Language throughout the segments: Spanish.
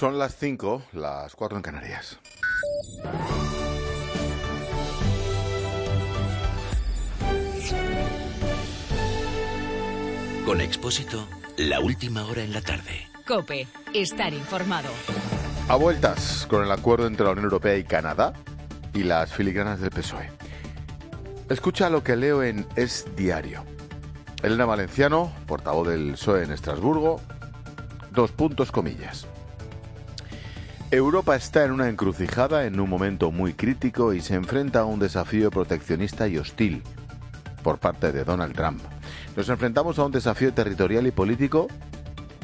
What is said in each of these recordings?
Son las 5, las 4 en Canarias. Con Expósito, la última hora en la tarde. Cope, estar informado. A vueltas con el acuerdo entre la Unión Europea y Canadá y las filigranas del PSOE. Escucha lo que leo en Es Diario. Elena Valenciano, portavoz del PSOE en Estrasburgo, dos puntos comillas. Europa está en una encrucijada en un momento muy crítico y se enfrenta a un desafío proteccionista y hostil por parte de Donald Trump. Nos enfrentamos a un desafío territorial y político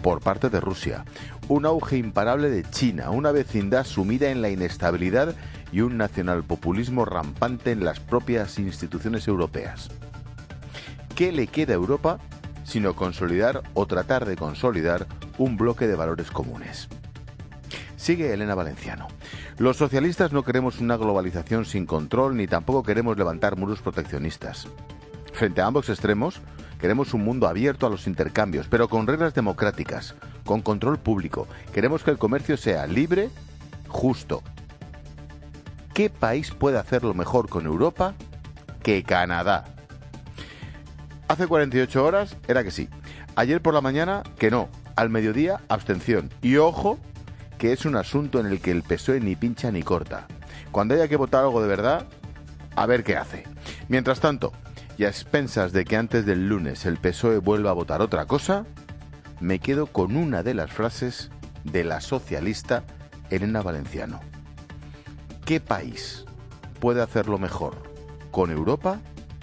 por parte de Rusia, un auge imparable de China, una vecindad sumida en la inestabilidad y un nacionalpopulismo rampante en las propias instituciones europeas. ¿Qué le queda a Europa sino consolidar o tratar de consolidar un bloque de valores comunes? Sigue Elena Valenciano. Los socialistas no queremos una globalización sin control ni tampoco queremos levantar muros proteccionistas. Frente a ambos extremos, queremos un mundo abierto a los intercambios, pero con reglas democráticas, con control público. Queremos que el comercio sea libre, justo. ¿Qué país puede hacerlo mejor con Europa que Canadá? Hace 48 horas era que sí. Ayer por la mañana que no. Al mediodía abstención. Y ojo que es un asunto en el que el PSOE ni pincha ni corta. Cuando haya que votar algo de verdad, a ver qué hace. Mientras tanto, y a expensas de que antes del lunes el PSOE vuelva a votar otra cosa, me quedo con una de las frases de la socialista Elena Valenciano. ¿Qué país puede hacerlo mejor con Europa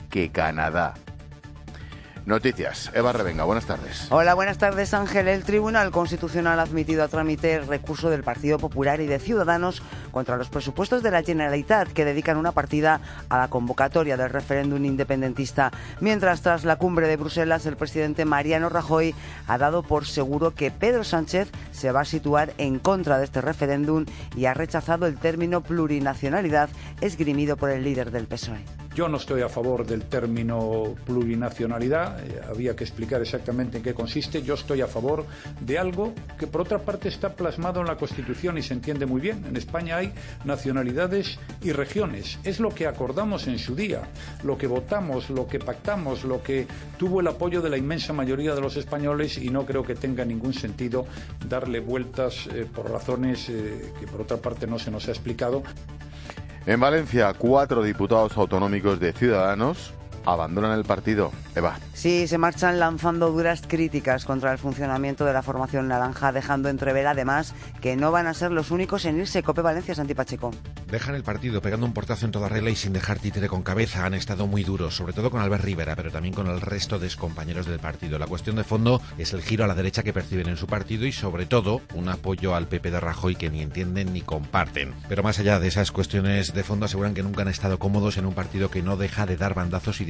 que Canadá? Noticias. Eva Revenga, buenas tardes. Hola, buenas tardes Ángel. El Tribunal Constitucional ha admitido a trámite el recurso del Partido Popular y de Ciudadanos contra los presupuestos de la Generalitat que dedican una partida a la convocatoria del referéndum independentista. Mientras, tras la cumbre de Bruselas, el presidente Mariano Rajoy ha dado por seguro que Pedro Sánchez se va a situar en contra de este referéndum y ha rechazado el término plurinacionalidad esgrimido por el líder del PSOE. Yo no estoy a favor del término plurinacionalidad, eh, había que explicar exactamente en qué consiste. Yo estoy a favor de algo que por otra parte está plasmado en la Constitución y se entiende muy bien. En España hay nacionalidades y regiones. Es lo que acordamos en su día, lo que votamos, lo que pactamos, lo que tuvo el apoyo de la inmensa mayoría de los españoles y no creo que tenga ningún sentido darle vueltas eh, por razones eh, que por otra parte no se nos ha explicado. En Valencia, cuatro diputados autonómicos de Ciudadanos abandonan el partido. Eva. Sí, se marchan lanzando duras críticas contra el funcionamiento de la formación naranja, dejando entrever además que no van a ser los únicos en irse. Cope Valencia, Santi Pacheco. Dejan el partido pegando un portazo en toda regla y sin dejar títere con cabeza. Han estado muy duros, sobre todo con Albert Rivera, pero también con el resto de compañeros del partido. La cuestión de fondo es el giro a la derecha que perciben en su partido y sobre todo un apoyo al PP de Rajoy que ni entienden ni comparten. Pero más allá de esas cuestiones de fondo aseguran que nunca han estado cómodos en un partido que no deja de dar bandazos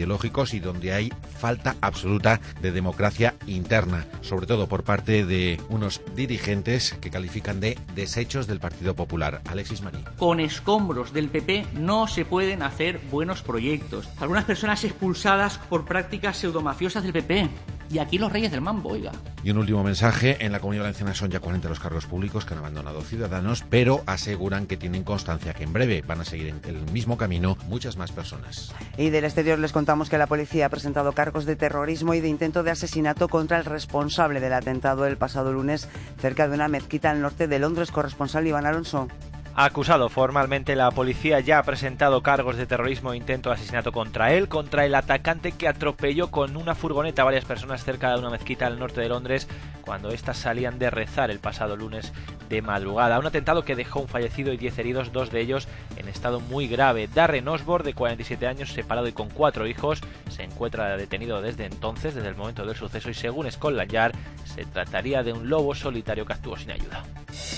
y donde hay falta absoluta de democracia interna, sobre todo por parte de unos dirigentes que califican de desechos del Partido Popular. Alexis Marí. Con escombros del PP no se pueden hacer buenos proyectos. Algunas personas expulsadas por prácticas pseudomafiosas del PP. Y aquí los reyes del mambo, oiga. Y un último mensaje. En la Comunidad Valenciana son ya 40 los cargos públicos que han abandonado ciudadanos, pero aseguran que tienen constancia que en breve van a seguir en el mismo camino muchas más personas. Y del exterior les contamos que la policía ha presentado cargos de terrorismo y de intento de asesinato contra el responsable del atentado el pasado lunes cerca de una mezquita al norte de Londres. Corresponsal Iván Alonso. Acusado formalmente, la policía ya ha presentado cargos de terrorismo e intento de asesinato contra él, contra el atacante que atropelló con una furgoneta a varias personas cerca de una mezquita al norte de Londres cuando éstas salían de rezar el pasado lunes de madrugada. Un atentado que dejó un fallecido y 10 heridos, dos de ellos en estado muy grave. Darren Osborne, de 47 años, separado y con cuatro hijos, se encuentra detenido desde entonces, desde el momento del suceso, y según Scotland Yard, se trataría de un lobo solitario que actuó sin ayuda.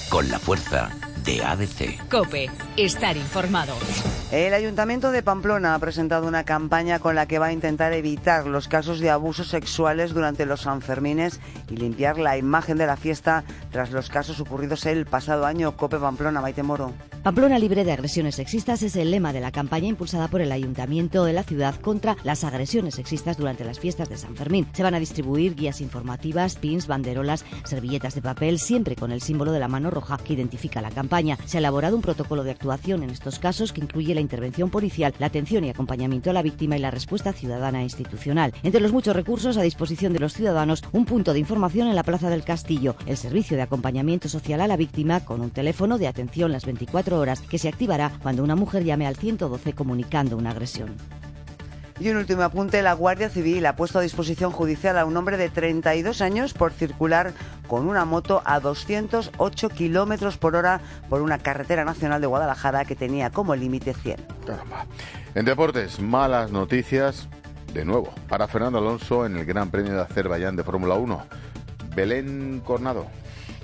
Con la fuerza de ABC. Cope, estar informado. El Ayuntamiento de Pamplona ha presentado una campaña con la que va a intentar evitar los casos de abusos sexuales durante los Sanfermines y limpiar la imagen de la fiesta tras los casos ocurridos el pasado año. Cope Pamplona, Maite Moro. Pamplona libre de agresiones sexistas es el lema de la campaña impulsada por el Ayuntamiento de la ciudad contra las agresiones sexistas durante las fiestas de San Fermín. Se van a distribuir guías informativas, pins, banderolas, servilletas de papel, siempre con el símbolo de la mano roja que identifica la campaña. Se ha elaborado un protocolo de actuación en estos casos que incluye la intervención policial, la atención y acompañamiento a la víctima y la respuesta ciudadana e institucional. Entre los muchos recursos a disposición de los ciudadanos, un punto de información en la Plaza del Castillo, el servicio de acompañamiento social a la víctima con un teléfono de atención las 24 horas que se activará cuando una mujer llame al 112 comunicando una agresión. Y un último apunte, la Guardia Civil ha puesto a disposición judicial a un hombre de 32 años por circular con una moto a 208 kilómetros por hora por una carretera nacional de Guadalajara que tenía como límite 100. Caramba. En deportes, malas noticias de nuevo para Fernando Alonso en el Gran Premio de Azerbaiyán de Fórmula 1. Belén Cornado.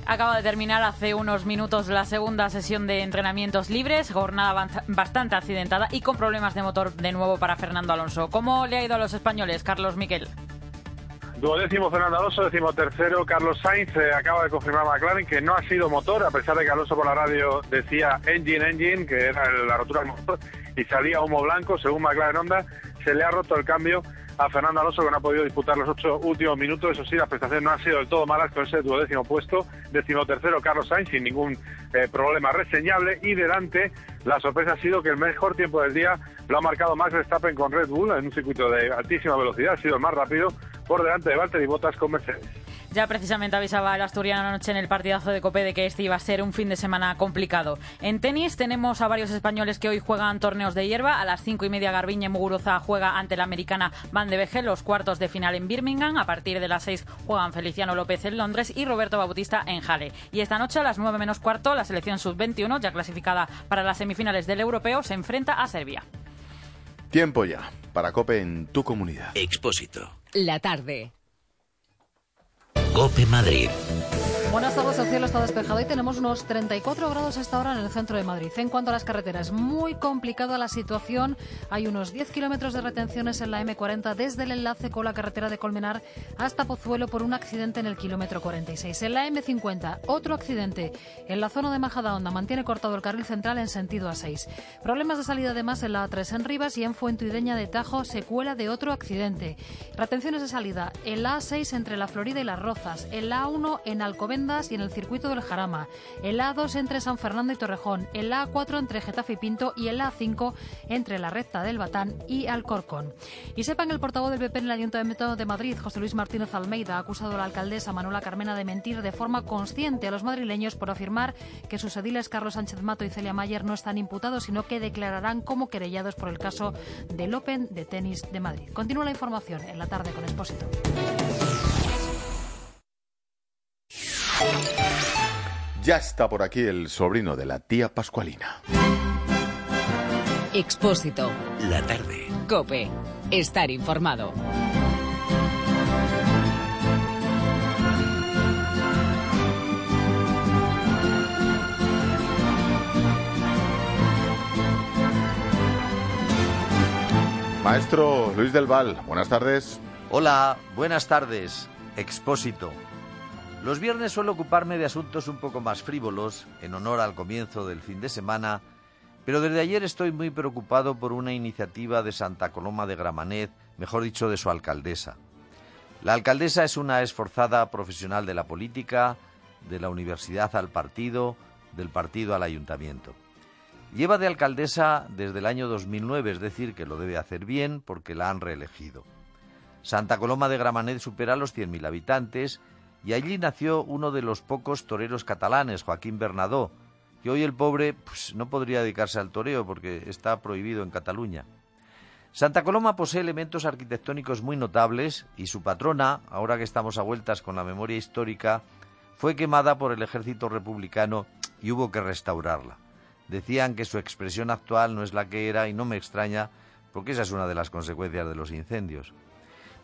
Acaba de terminar hace unos minutos la segunda sesión de entrenamientos libres, jornada bastante accidentada y con problemas de motor de nuevo para Fernando Alonso. ¿Cómo le ha ido a los españoles, Carlos Miquel? Duodécimo Fernando Alonso, décimo tercero Carlos Sainz. Eh, acaba de confirmar McLaren que no ha sido motor, a pesar de que Alonso por la radio decía engine, engine, que era la rotura del motor, y salía humo blanco, según McLaren Honda, se le ha roto el cambio a Fernando Alonso, que no ha podido disputar los ocho últimos minutos. Eso sí, las prestaciones no han sido del todo malas con ese duodécimo puesto. Décimo tercero, Carlos Sainz, sin ningún eh, problema reseñable. Y delante, la sorpresa ha sido que el mejor tiempo del día lo ha marcado Max Verstappen con Red Bull en un circuito de altísima velocidad. Ha sido el más rápido por delante de Valtteri Bottas con Mercedes. Ya precisamente avisaba el asturiano anoche en el partidazo de Cope de que este iba a ser un fin de semana complicado. En tenis tenemos a varios españoles que hoy juegan torneos de hierba. A las cinco y media Garbiñe Muguruza juega ante la americana Van de Veje los cuartos de final en Birmingham. A partir de las seis juegan Feliciano López en Londres y Roberto Bautista en Jale. Y esta noche a las nueve menos cuarto la selección sub-21, ya clasificada para las semifinales del Europeo, se enfrenta a Serbia. Tiempo ya para Cope en tu comunidad. Expósito. La tarde. Cope Madrid. Buenas tardes, el cielo está despejado y tenemos unos 34 grados hasta ahora en el centro de Madrid. En cuanto a las carreteras, muy complicada la situación. Hay unos 10 kilómetros de retenciones en la M40 desde el enlace con la carretera de Colmenar hasta Pozuelo por un accidente en el kilómetro 46. En la M50, otro accidente en la zona de Majadahonda mantiene cortado el carril central en sentido A6. Problemas de salida además en la A3 en Rivas y en Fuentuideña de Tajo, secuela de otro accidente. Retenciones de salida en la A6 entre la Florida y las Rozas, en la A1 en Alcobendas y en el circuito del Jarama, el A2 entre San Fernando y Torrejón, el A4 entre Getafe y Pinto y el A5 entre la recta del Batán y Alcorcón. Y sepan el portavoz del PP en el Ayuntamiento de Madrid, José Luis Martínez Almeida, ha acusado a la alcaldesa Manuela Carmena de mentir de forma consciente a los madrileños por afirmar que sus ediles Carlos Sánchez Mato y Celia Mayer no están imputados, sino que declararán como querellados por el caso del Open de tenis de Madrid. Continúa la información en la tarde con Expósito. Ya está por aquí el sobrino de la tía Pascualina. Expósito. La tarde. Cope. Estar informado. Maestro Luis del Val, buenas tardes. Hola, buenas tardes. Expósito. Los viernes suelo ocuparme de asuntos un poco más frívolos, en honor al comienzo del fin de semana, pero desde ayer estoy muy preocupado por una iniciativa de Santa Coloma de Gramanet, mejor dicho, de su alcaldesa. La alcaldesa es una esforzada profesional de la política, de la universidad al partido, del partido al ayuntamiento. Lleva de alcaldesa desde el año 2009, es decir, que lo debe hacer bien porque la han reelegido. Santa Coloma de Gramanet supera los 100.000 habitantes y allí nació uno de los pocos toreros catalanes, Joaquín Bernadó, que hoy el pobre pues, no podría dedicarse al toreo porque está prohibido en Cataluña. Santa Coloma posee elementos arquitectónicos muy notables y su patrona, ahora que estamos a vueltas con la memoria histórica, fue quemada por el ejército republicano y hubo que restaurarla. Decían que su expresión actual no es la que era y no me extraña porque esa es una de las consecuencias de los incendios.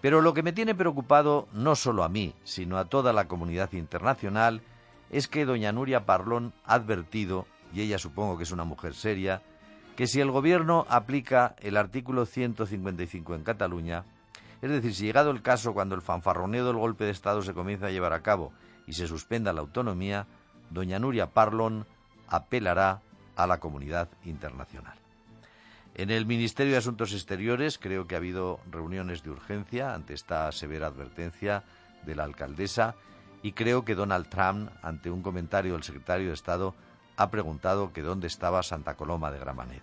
Pero lo que me tiene preocupado, no solo a mí, sino a toda la comunidad internacional, es que doña Nuria Parlón ha advertido y ella supongo que es una mujer seria, que si el gobierno aplica el artículo 155 en Cataluña, es decir, si llegado el caso cuando el fanfarroneo del golpe de Estado se comienza a llevar a cabo y se suspenda la autonomía, doña Nuria Parlon apelará a la comunidad internacional. En el Ministerio de Asuntos Exteriores creo que ha habido reuniones de urgencia ante esta severa advertencia de la alcaldesa y creo que Donald Trump, ante un comentario del secretario de Estado, ha preguntado que dónde estaba Santa Coloma de Gramanet.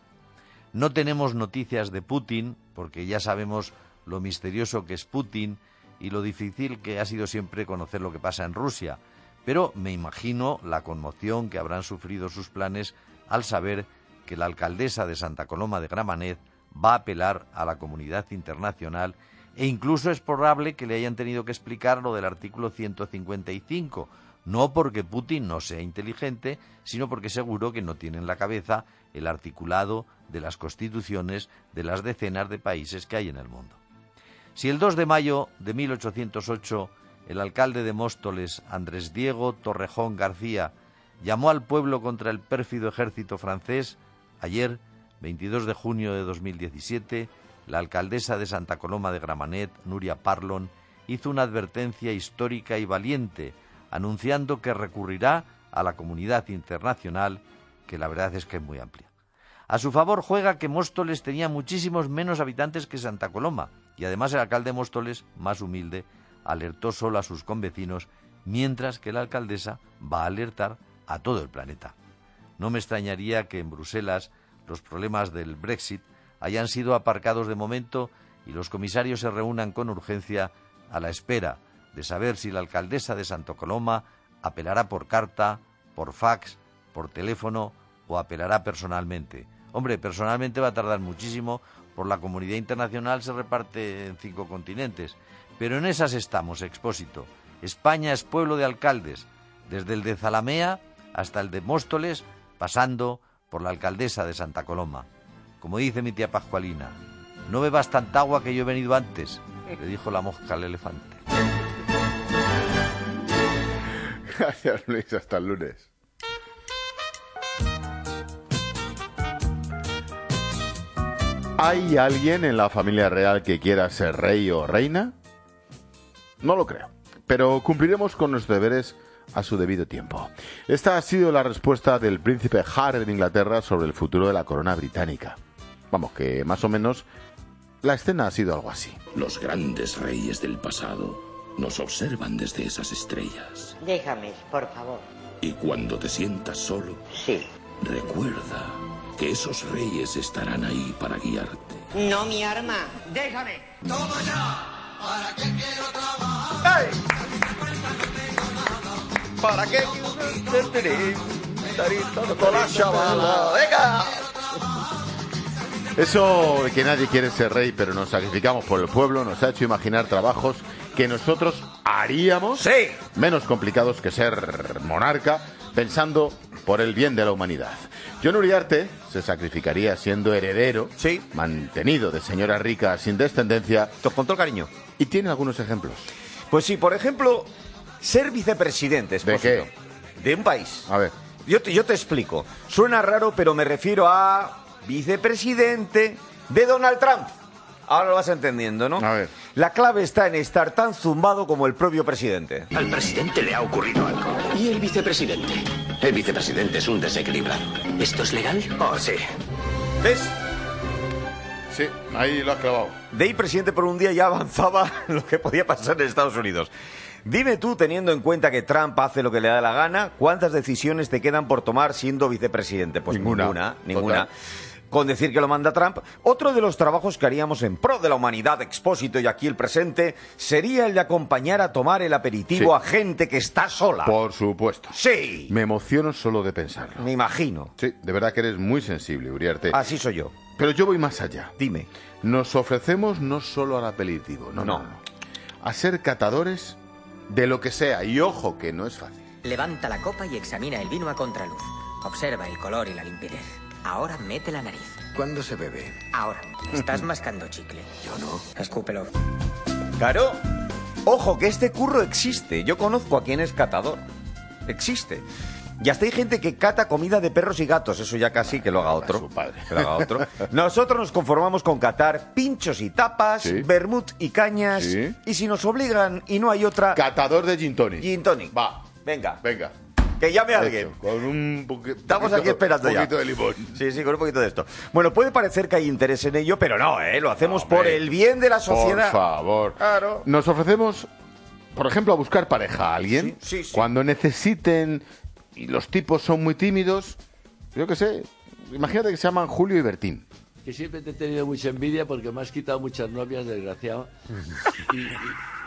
No tenemos noticias de Putin porque ya sabemos lo misterioso que es Putin y lo difícil que ha sido siempre conocer lo que pasa en Rusia, pero me imagino la conmoción que habrán sufrido sus planes al saber que la alcaldesa de Santa Coloma de Gramanet va a apelar a la comunidad internacional e incluso es probable que le hayan tenido que explicar lo del artículo 155, no porque Putin no sea inteligente, sino porque seguro que no tiene en la cabeza el articulado de las constituciones de las decenas de países que hay en el mundo. Si el 2 de mayo de 1808 el alcalde de Móstoles, Andrés Diego Torrejón García, llamó al pueblo contra el pérfido ejército francés, ayer, 22 de junio de 2017, la alcaldesa de Santa Coloma de Gramanet, Nuria Parlon, hizo una advertencia histórica y valiente, anunciando que recurrirá a la comunidad internacional, que la verdad es que es muy amplia. A su favor juega que Móstoles tenía muchísimos menos habitantes que Santa Coloma, y además el alcalde de Móstoles, más humilde, alertó solo a sus convecinos, mientras que la alcaldesa va a alertar a todo el planeta. No me extrañaría que en Bruselas los problemas del Brexit hayan sido aparcados de momento y los comisarios se reúnan con urgencia a la espera de saber si la alcaldesa de Santo Coloma apelará por carta, por fax, por teléfono o apelará personalmente. Hombre, personalmente va a tardar muchísimo, por la comunidad internacional se reparte en cinco continentes. Pero en esas estamos, expósito. España es pueblo de alcaldes, desde el de Zalamea hasta el de Móstoles, pasando por la alcaldesa de Santa Coloma. Como dice mi tía Pascualina, no bebas tanta agua que yo he venido antes, le dijo la mosca al elefante. Gracias Luis, hasta el lunes. ¿Hay alguien en la familia real que quiera ser rey o reina? No lo creo, pero cumpliremos con nuestros deberes a su debido tiempo. Esta ha sido la respuesta del príncipe Harry de Inglaterra sobre el futuro de la corona británica. Vamos, que más o menos la escena ha sido algo así. Los grandes reyes del pasado nos observan desde esas estrellas. Déjame, por favor. Y cuando te sientas solo, Sí. recuerda que esos reyes estarán ahí para guiarte. No mi arma. Déjame. Toma ya. ¿Para qué quiero trabajar? ¿Para qué? Con la chavala. ¡Venga! Eso de que nadie quiere ser rey, pero nos sacrificamos por el pueblo, nos ha hecho imaginar trabajos que nosotros haríamos menos complicados que ser monarca, pensando por el bien de la humanidad. John Uriarte se sacrificaría siendo heredero, mantenido de señora rica sin descendencia. Con todo cariño. Y tiene algunos ejemplos. Pues sí, por ejemplo, ser vicepresidente. ¿De qué? De un país. A ver. Yo te, yo te explico. Suena raro, pero me refiero a vicepresidente de Donald Trump. Ahora lo vas entendiendo, ¿no? A ver. La clave está en estar tan zumbado como el propio presidente. Al presidente le ha ocurrido algo. ¿Y el vicepresidente? El vicepresidente es un desequilibrado. ¿Esto es legal? Oh, sí. ¿Ves? Sí, ahí lo has clavado. De ahí presidente por un día ya avanzaba lo que podía pasar en Estados Unidos. Dime tú, teniendo en cuenta que Trump hace lo que le da la gana, ¿cuántas decisiones te quedan por tomar siendo vicepresidente? Pues Ninguna. ninguna. Con decir que lo manda Trump, otro de los trabajos que haríamos en pro de la humanidad, expósito y aquí el presente, sería el de acompañar a tomar el aperitivo Sí. a gente que está sola. Por supuesto. Sí. Me emociono solo de pensarlo. Me imagino. Sí, de verdad que eres muy sensible, Uriarte. Así soy yo. Pero yo voy más allá. Dime. Nos ofrecemos no solo al aperitivo, no, No. no. A ser catadores de lo que sea. Y ojo, que no es fácil. Levanta la copa y examina el vino a contraluz. Observa el color y la limpidez. Ahora mete la nariz. ¿Cuándo se bebe? Ahora, estás mascando chicle. Yo no. Escúpelo. Claro. Ojo, que este curro existe. Yo conozco a quien es catador. Existe. Y hasta hay gente que cata comida de perros y gatos. Eso ya casi que lo haga otro. Su padre. Que lo haga otro. Nosotros nos conformamos con catar pinchos y tapas, Sí. vermut y cañas. Sí. Y si nos obligan y no hay otra, Catador de gin tonic. gin tonic. Va, Venga, venga. que llame alguien. Hecho, con un poqui- Estamos poquito- aquí esperando un ya. poquito de limón. Sí, sí, con un poquito de esto. Bueno, puede parecer que hay interés en ello, pero no, ¿eh? Lo hacemos Hombre, por el bien de la sociedad. Por favor. Claro. Nos ofrecemos, por ejemplo, a buscar pareja a alguien. Sí, sí, sí. Cuando necesiten y los tipos son muy tímidos, yo qué sé. Imagínate que se llaman Julio y Bertín. Que siempre te he tenido mucha envidia porque me has quitado muchas novias, desgraciado. Y, y-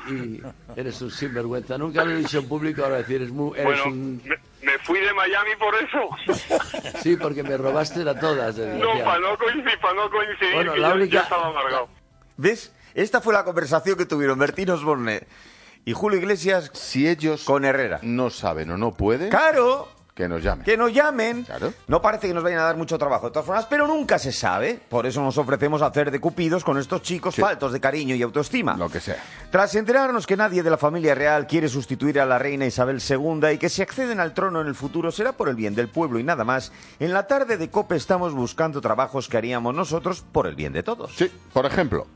y eres un sinvergüenza. Nunca lo he dicho en público, ahora decir, eres, muy, eres Bueno, un... me, me fui de Miami por eso. Sí, porque me robaste a todas, No, para no coincidir, para no coincidir, Bueno, la yo- única- yo estaba amargado. ¿Ves? Esta fue la conversación que tuvieron Bertín Osborne y Julio Iglesias Si ellos con Herrera. no saben o no pueden, Claro, que nos llamen. que nos llamen. Claro. No parece que nos vayan a dar mucho trabajo de todas formas, pero nunca se sabe. Por eso nos ofrecemos a hacer de cupidos con estos chicos Sí. faltos de cariño y autoestima. Lo que sea. Tras enterarnos que nadie de la familia real quiere sustituir a la reina Isabel II y que si acceden al trono en el futuro será por el bien del pueblo y nada más, en la tarde de COPE estamos buscando trabajos que haríamos nosotros por el bien de todos. Sí, por ejemplo,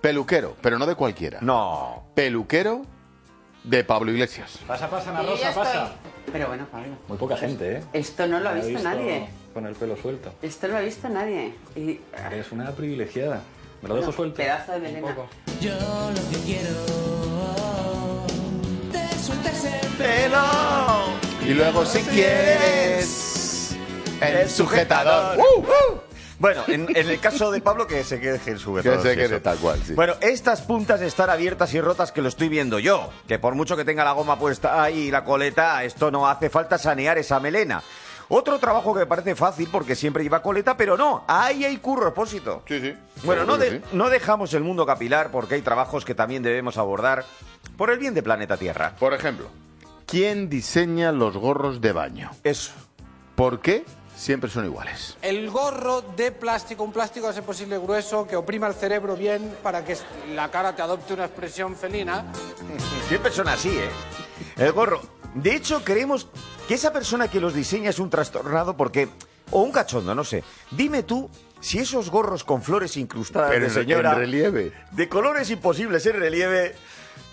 peluquero, pero no de cualquiera. No. Peluquero de Pablo Iglesias. Pasa, pasa, Ana Rosa, pasa. estoy. Pero bueno, Pablo, Muy poca gente, ¿eh? esto no lo ha visto nadie. Con el pelo suelto. Esto no lo ha visto nadie. Y, Eres una privilegiada. Me lo dejo suelto. Pedazo de Un melena. poco. Yo lo que quiero te sueltes el ¡Pelo! Y luego, si quieres, el sujetador. ¡Uh, uh! Bueno, en, en el caso de Pablo, que se quede el sujetador. Que se quede tal cual, sí. Bueno, estas puntas están abiertas y rotas que lo estoy viendo yo. Que por mucho que tenga la goma puesta ahí y la coleta, esto no hace falta sanear esa melena. Otro trabajo que me parece fácil porque siempre lleva coleta, pero no, ahí hay curro opósito. Sí, sí. Bueno, no, de- sí. no dejamos el mundo capilar porque hay trabajos que también debemos abordar por el bien de planeta Tierra. Por ejemplo, ¿quién diseña los gorros de baño? Eso. ¿Por qué siempre son iguales? El gorro de plástico, un plástico a ser posible grueso, que oprima el cerebro bien para que la cara te adopte una expresión felina. Siempre son así, ¿eh? El gorro. De hecho, creemos que esa persona que los diseña es un trastornado porque... O un cachondo, no sé. Dime tú si esos gorros con flores incrustadas Pero de señora... en relieve. De colores imposibles en relieve...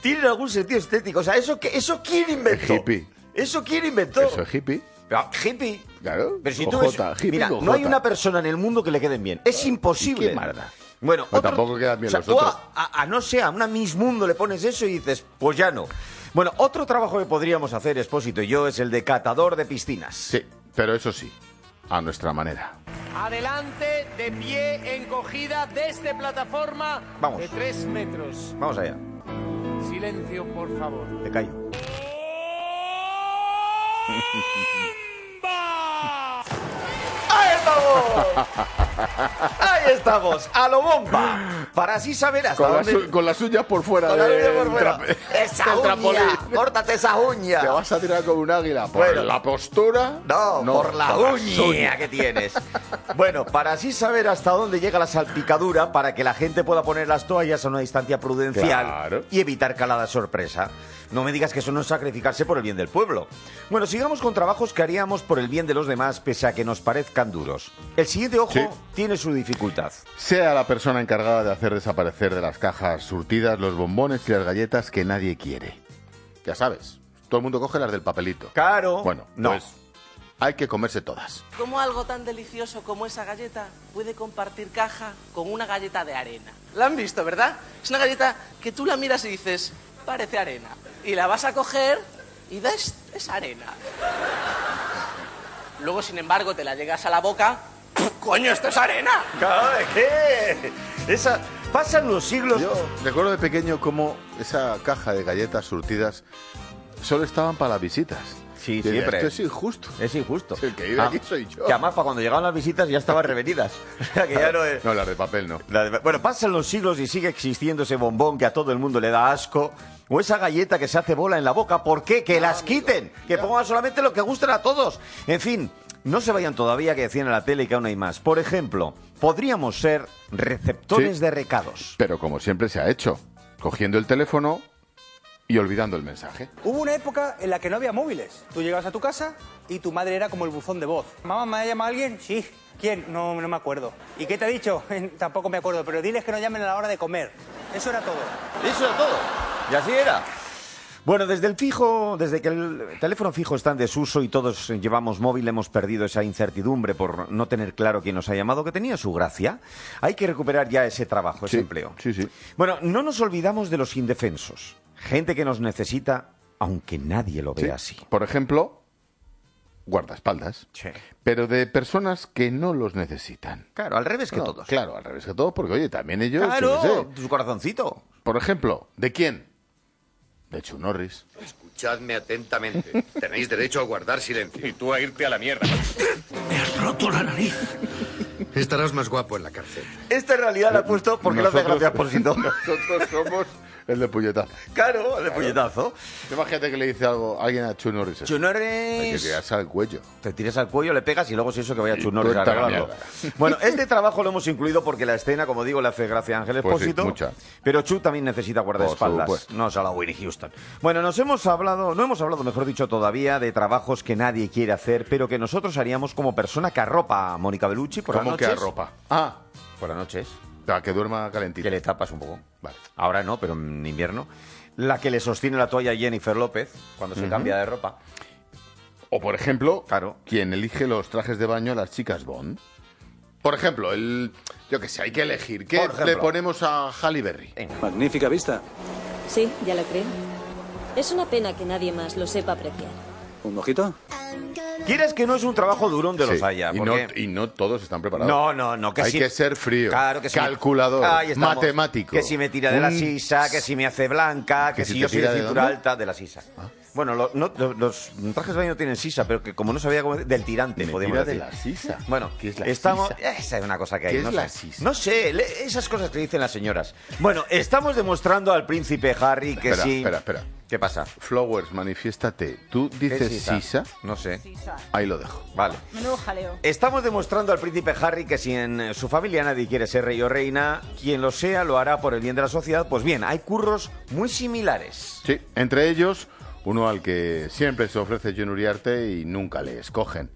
¿Tienen algún sentido estético? O sea, ¿eso, qué- eso quién inventó? hippie. ¿Eso quién inventó? Eso es hippie. Ah, hippie. Claro. Pero si tú ves- J, Mira, no hay una persona en el mundo que le queden bien. Es imposible. ¿Qué marda? Bueno, Pues otro- tampoco quedan bien o sea, los tú otros. A, a- a no ser a una Miss Mundo le pones eso y dices, pues ya no. Bueno, otro trabajo que podríamos hacer, Espósito y yo, es el de catador de piscinas. Sí, pero eso sí, a nuestra manera. Adelante, de pie, encogida, desde plataforma Vamos. de tres metros. Vamos allá, Silencio, por favor. te callo. ¡Ahí estamos! ¡Ahí estamos! ¡A lo bomba! Para así saber hasta Con, dónde... con las uñas por fuera Con uña por fuera. ¡Esa uña! ¡Córtate esa uña! Te vas a tirar como un águila. ¿Por Bueno. la postura? No, por la por uña que tienes. Bueno, para así saber hasta dónde llega la salpicadura, para que la gente pueda poner las toallas a una distancia prudencial Claro. y evitar calada sorpresa. No me digas que eso no es sacrificarse por el bien del pueblo. Bueno, sigamos con trabajos que haríamos por el bien de los demás, pese a que nos parezcan duros. El siguiente ojo Sí. tiene su dificultad. Sea la persona encargada de hacer desaparecer de las cajas surtidas los bombones y las galletas que nadie quiere. Ya sabes, todo el mundo coge las del papelito. Claro. Bueno, no. pues hay que comerse todas. ¿Cómo algo tan delicioso como esa galleta puede compartir caja con una galleta de arena? La han visto, ¿verdad? Es una galleta que tú la miras y dices, parece arena. Y la vas a coger y ves, es arena. Luego, sin embargo, te la llegas a la boca, ¡coño, esto es arena! Claro, ¿de qué? Esa... Pasan los siglos... Yo recuerdo de pequeño cómo esa caja de galletas surtidas solo estaban para las visitas. Sí, siempre. Esto es injusto. Es injusto. El que vive Ah, aquí soy yo. Que además, para cuando llegaban las visitas ya estaban. O sea, que ya no es... No, las de papel no. De- Bueno, pasan los siglos y sigue existiendo ese bombón que a todo el mundo le da asco. O esa galleta que se hace bola en la boca. ¿Por qué? Que las quiten. Que pongan solamente lo que gusten a todos. En fin, no se vayan todavía que decían en la tele que aún hay más. Por ejemplo, podríamos ser receptores Sí. de recados. Pero como siempre se ha hecho, cogiendo el teléfono y olvidando el mensaje. Hubo una época en la que no había móviles. Tú llegabas a tu casa y tu madre era como el buzón de voz. Mamá, ¿me ha llamado alguien? Sí. ¿Quién? No, no me acuerdo. ¿Y qué te ha dicho? Tampoco me acuerdo, pero diles que no llamen a la hora de comer. Eso era todo. Eso era todo. Y así era. Bueno, desde el fijo, desde que el teléfono fijo está en desuso y todos llevamos móvil, hemos perdido esa incertidumbre por no tener claro quién nos ha llamado, que tenía su gracia. Hay que recuperar ya ese trabajo, ese Sí, empleo. Sí, sí. Bueno, no nos olvidamos de los indefensos. Gente que nos necesita, aunque nadie lo vea así. Por ejemplo, guardaespaldas. Pero de personas que no los necesitan. Claro, al revés que No, todos. Claro, al revés que todos, porque oye, también ellos. Claro, yo qué sé. su corazoncito. Por ejemplo, ¿de quién? De Chu Norris. Escuchadme atentamente. Tenéis derecho a guardar silencio. Y tú a irte a la mierda. roto la nariz. Estarás más guapo en la cárcel. Esta en realidad la ha puesto porque lo hace gracia a propósito. Nosotros somos el de puñetazo. Claro, el de puñetazo. Imagínate que le dice algo a alguien a Chu Norris. eso. Chu Norris. Hay que tirarse al cuello. Te tires al cuello, le pegas y luego si eso que vaya Y Chu Norris a te la arreglarlo. mierda. Bueno, este trabajo lo hemos incluido porque la escena, como digo, le hace gracia a Ángel Pues sí, Espósito. mucha. Pero Chu también necesita guardaespaldas. Supuesto. No solo a Winnie Houston. Bueno, nos hemos hablado, no hemos hablado, mejor dicho, todavía de trabajos que nadie quiere hacer, pero que nosotros haríamos como persona que arropa a Mónica Bellucci por ¿Cómo las que noches. arropa? Ah, Por las noches. Para que duerma calentito. Que le tapas un poco. Vale. Ahora no, pero en invierno. La que le sostiene la toalla a Jennifer López cuando se cambia de ropa. O por ejemplo, Claro. quien elige los trajes de baño a las chicas Bond. Por ejemplo, el. Yo qué sé, hay que elegir. ¿Qué le ponemos a Halle Berry? Magnífica vista. Sí, ya lo creo. Es una pena que nadie más lo sepa apreciar. ¿Un mojito? ¿Quieres que no es un trabajo durón de los Sí, haya? y, no, porque- y no todos están preparados. No, no, no, que Hay sí. que ser frío. Claro que sí. Calculador. Ahí estamos. matemático. Que si me tira de la Un- sisa, que si me hace blanca, que, ¿Que si, si yo soy de tira de cintura dónde? alta, de la sisa. Bueno, lo- no- lo- los trajes de baño tienen sisa, pero que como no sabía cómo... Del tirante, Me podríamos tira de decir. la sisa. Bueno, ¿Qué es la estamos... sisa? Esa es una cosa que hay, ¿Qué no es la sé. sisa? No sé, le- esas cosas que dicen las señoras. Bueno, estamos demostrando al príncipe Harry que Espera, sí... espera, espera. ¿Qué pasa? Flowers, manifiéstate. ¿Tú ¿Qué dices sisa? sisa? No sé. Ahí lo dejo. Vale. Menudo jaleo. Estamos demostrando al príncipe Harry que si en eh, su familia nadie quiere ser rey o reina, quien lo sea lo hará por el bien de la sociedad. Pues bien, hay curros muy similares. Sí, entre ellos, uno al que siempre se ofrece John Uriarte y nunca le escogen.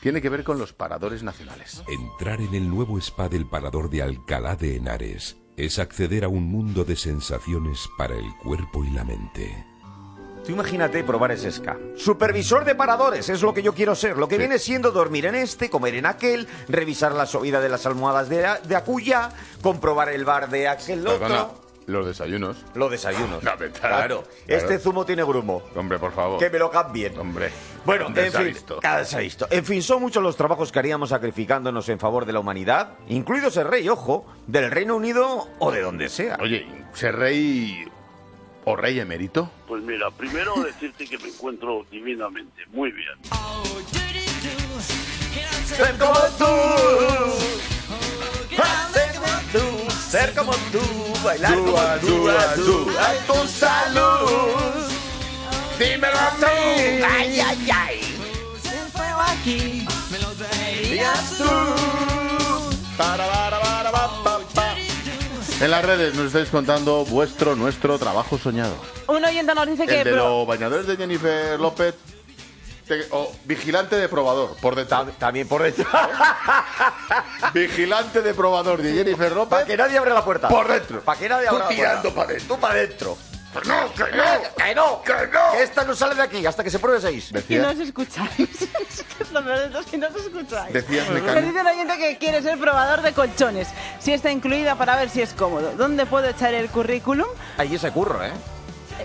Tiene que ver con los paradores nacionales. Entrar en el nuevo spa del Parador de Alcalá de Henares es acceder a un mundo de sensaciones para el cuerpo y la mente. Tú imagínate probar ese ska. Supervisor de paradores es lo que yo quiero ser. Lo que viene siendo dormir en este, comer en aquel, revisar la subida de las almohadas de, de acuya, comprobar el bar de aquel Perdona, otro. Los desayunos. Los desayunos. La verdad. Claro. Este zumo tiene grumo. Hombre, por favor. Que me lo cambien. Hombre. Bueno, ¿dónde en fin, visto? cada se ha visto. En fin, son muchos los trabajos que haríamos sacrificándonos en favor de la humanidad, incluido ser rey, ojo, del Reino Unido o de donde sea. Oye, ser rey o rey emérito. Pues mira, primero decirte que me encuentro divinamente muy bien. Ser como tú, ser como tú, bailar como tú, tú, ay, tu salud. Dímelo a mí. Ay, ay, ay. aquí, me lo traerías tú. Para, para, para, pa, pa, pa. En las redes nos estáis contando vuestro, nuestro trabajo soñado. Un oyente nos dice que... El de pro- los bañadores de Jennifer López. Te- O vigilante de probador, por detrás. También por detrás. vigilante de probador de Jennifer López. Para que nadie abra la puerta. Por dentro. Para que nadie Tú abra la tirando puerta. para dentro. Tú para adentro. No, que no. Que no, que no. Que esta no sale de aquí hasta que se pruebe seis. Que no os escucháis. es que lo peor es que no os escucháis. Decías, Me Mecano. dice un oyente que quiere ser probador de colchones. Si está incluida para ver si es cómodo. ¿Dónde puedo echar el currículum? Ahí ese curro, ¿eh?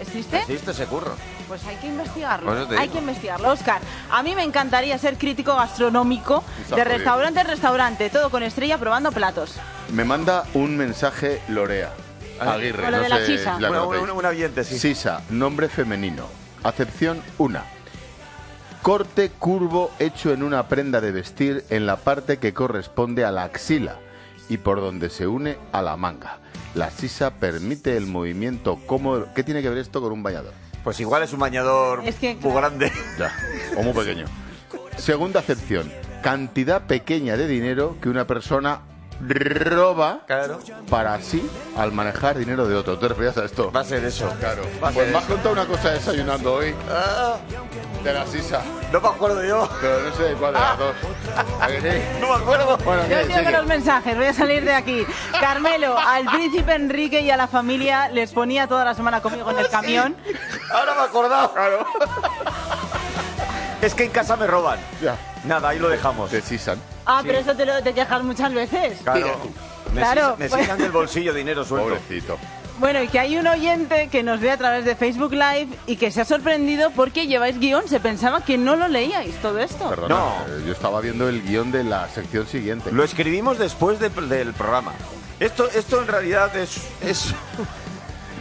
¿Existe? Existe ese curro. Pues hay que investigarlo. Hay que investigarlo. Oscar, a mí me encantaría ser crítico gastronómico de restaurante en restaurante, todo con estrella probando platos. Me manda un mensaje Lorea. Aguirre, Con lo no de la sé sisa. si la Una- conocéis. una- una oyente, sí. Sisa, nombre femenino. Acepción 1. Corte curvo hecho en una prenda de vestir en la parte que corresponde a la axila y por donde se une a la manga. La sisa permite el movimiento cómodo. ¿Qué tiene que ver esto con un bañador? Pues igual es un bañador Es que, muy grande. Ya, o muy pequeño. Segunda acepción. Cantidad pequeña de dinero que una persona roba para así al manejar dinero de otro. ¿Te referías a esto? Va a ser eso. Claro. Va a pues ser me has contado una cosa desayunando hoy. De la sisa. No me acuerdo yo. Pero no sé de cuál de las dos. ¿A que sí? No me acuerdo. Bueno, Yo los mensajes, voy a salir de aquí. Carmelo, al príncipe Enrique y a la familia les ponía toda la semana conmigo en el camión. Ahora me he acordado. Claro. Es que en casa me roban. Ya. Nada, ahí lo dejamos. Te sisan. Ah, pero eso te lo te quejas muchas veces. Claro. Me Claro, Me pues- del bolsillo dinero suelto. Pobrecito. Bueno, y que hay un oyente que nos ve a través de Facebook Live y que se ha sorprendido porque lleváis guion. Se pensaba que no lo leíais todo esto. Perdona, No. eh, yo estaba viendo el guion de la sección siguiente. Lo escribimos después de- del programa. Esto, esto en realidad es, es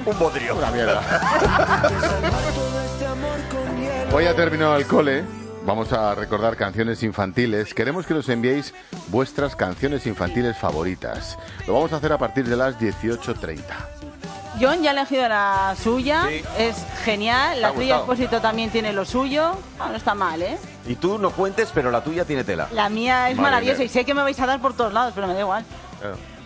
un bodrio. Una mierda. Hoy ha terminado el cole. Vamos a recordar canciones infantiles. Queremos que nos enviéis vuestras canciones infantiles favoritas. Lo vamos a hacer a partir de las 18.30. John ya ha elegido la suya. Es genial. La ¿Te ha tuya? Expósito también tiene lo suyo. Ah, no está mal, ¿eh? Y tú no cuentes, pero la tuya tiene tela. La mía es Madre maravillosa mía. y sé que me vais a dar por todos lados, pero me da igual. Eh.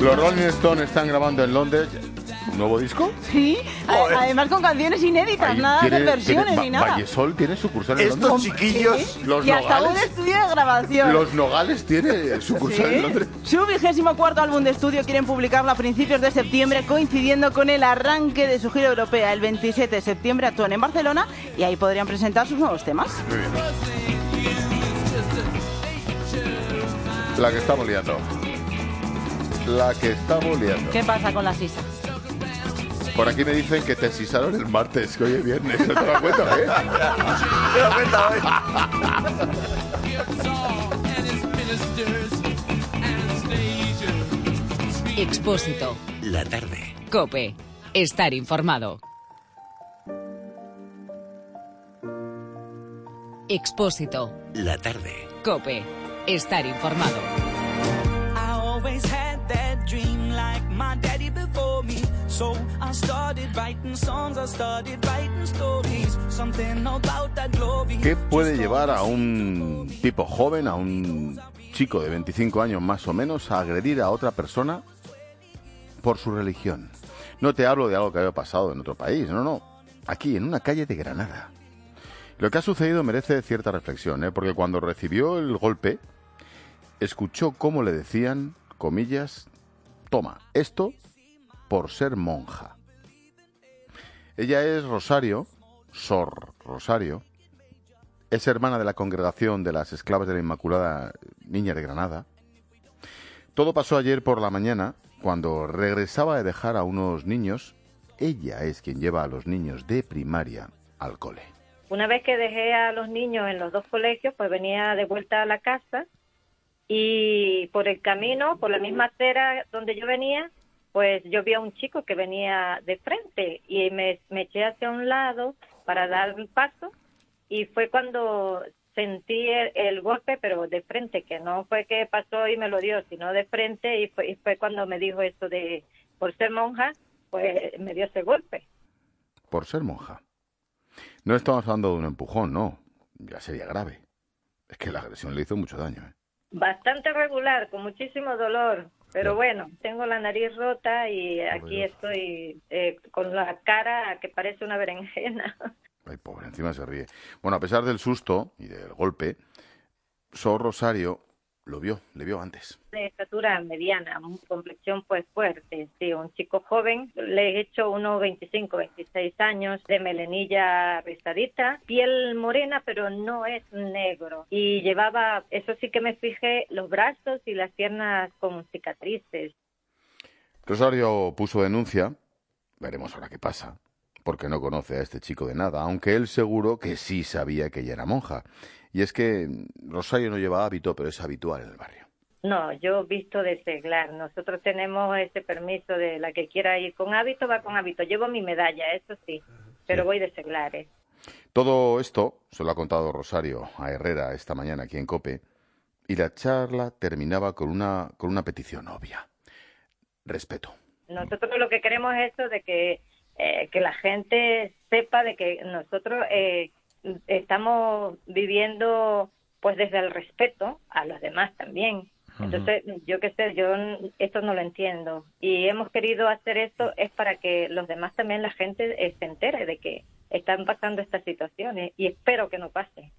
Los Rolling Stones están grabando en Londres un nuevo disco. Sí, además con canciones inéditas, Ahí nada de versiones tiene- ni Va- nada. Vallesol tiene sucursal en Estos Londres. chiquillos, Los y hasta un Nogales. estudio de grabación. Los Nogales tiene sucursal Sí. en Londres. Su vigésimo cuarto álbum de estudio quieren publicarlo a principios de septiembre, coincidiendo con el arranque de su gira europea. El 27 de septiembre actúan en Barcelona y ahí podrían presentar sus nuevos temas. Muy bien. La que estamos liando. La que estamos liando. ¿Qué pasa con la sisa? Por aquí me dicen que te sisaron el martes, que hoy es viernes. No te das cuenta, ¿eh? Te das cuenta hoy. Expósito. La tarde. Cope. Estar informado. Expósito. La tarde. Cope. Estar informado. My daddy before me. So I started writing songs, I started writing stories. Something about that glory. ¿Qué puede llevar a un tipo joven, a un chico de 25 años más o menos, a agredir a otra persona por su religión? No te hablo de algo que haya pasado en otro país, no, no. Aquí, en una calle de Granada. Lo que ha sucedido merece cierta reflexión, ¿eh? porque cuando recibió el golpe, escuchó cómo le decían, comillas, toma, esto por ser monja. Ella es Rosario, Sor Rosario, es hermana de la congregación de las esclavas de la Inmaculada Niña de Granada. Todo pasó ayer por la mañana, cuando regresaba de dejar a unos niños. Ella es quien lleva a los niños de primaria al cole. Una vez que dejé a los niños en los dos colegios, pues venía de vuelta a la casa y por el camino, por la misma acera donde yo venía, pues yo vi a un chico que venía de frente y me, eché hacia un lado para dar el paso y fue cuando sentí el, el golpe, pero de frente, que no fue que pasó y me lo dio, sino de frente y fue, y fue cuando me dijo esto de, por ser monja, pues me dio ese golpe. Por ser monja. No estamos hablando de un empujón, no. Ya sería grave. Es que la agresión le hizo mucho daño. ¿eh? Bastante regular, con muchísimo dolor, pero bueno, tengo la nariz rota y aquí estoy eh, con la cara que parece una berenjena. Ay, pobre, encima se ríe. Bueno, a pesar del susto y del golpe, Sor Rosario lo vio, le vio antes. De estatura mediana, complexión pues fuerte, sí, un chico joven, le he hecho unos 25, 26 años, de melenilla rizadita, piel morena, pero no es negro. Y llevaba, eso sí que me fijé, los brazos y las piernas con cicatrices. Rosario puso denuncia, veremos ahora qué pasa, porque no conoce a este chico de nada, aunque él seguro que sí sabía que ella era monja. Y es que mm, Rosario no lleva hábito, pero es habitual en el barrio. No, yo visto de seglar. Nosotros tenemos ese permiso de la que quiera ir con hábito, va con hábito. Llevo mi medalla, eso sí, pero voy de seglares. Todo esto se lo ha contado Rosario a Herrera esta mañana aquí en Cope y la charla terminaba con una, con una petición obvia. Respeto. Nosotros lo que queremos es eso de que, eh, que la gente sepa de que nosotros eh, estamos viviendo pues desde el respeto a los demás también. Entonces, yo qué sé, yo esto no lo entiendo. Y hemos querido hacer esto es para que los demás también, la gente eh, se entere de que están pasando estas situaciones y espero que no pase.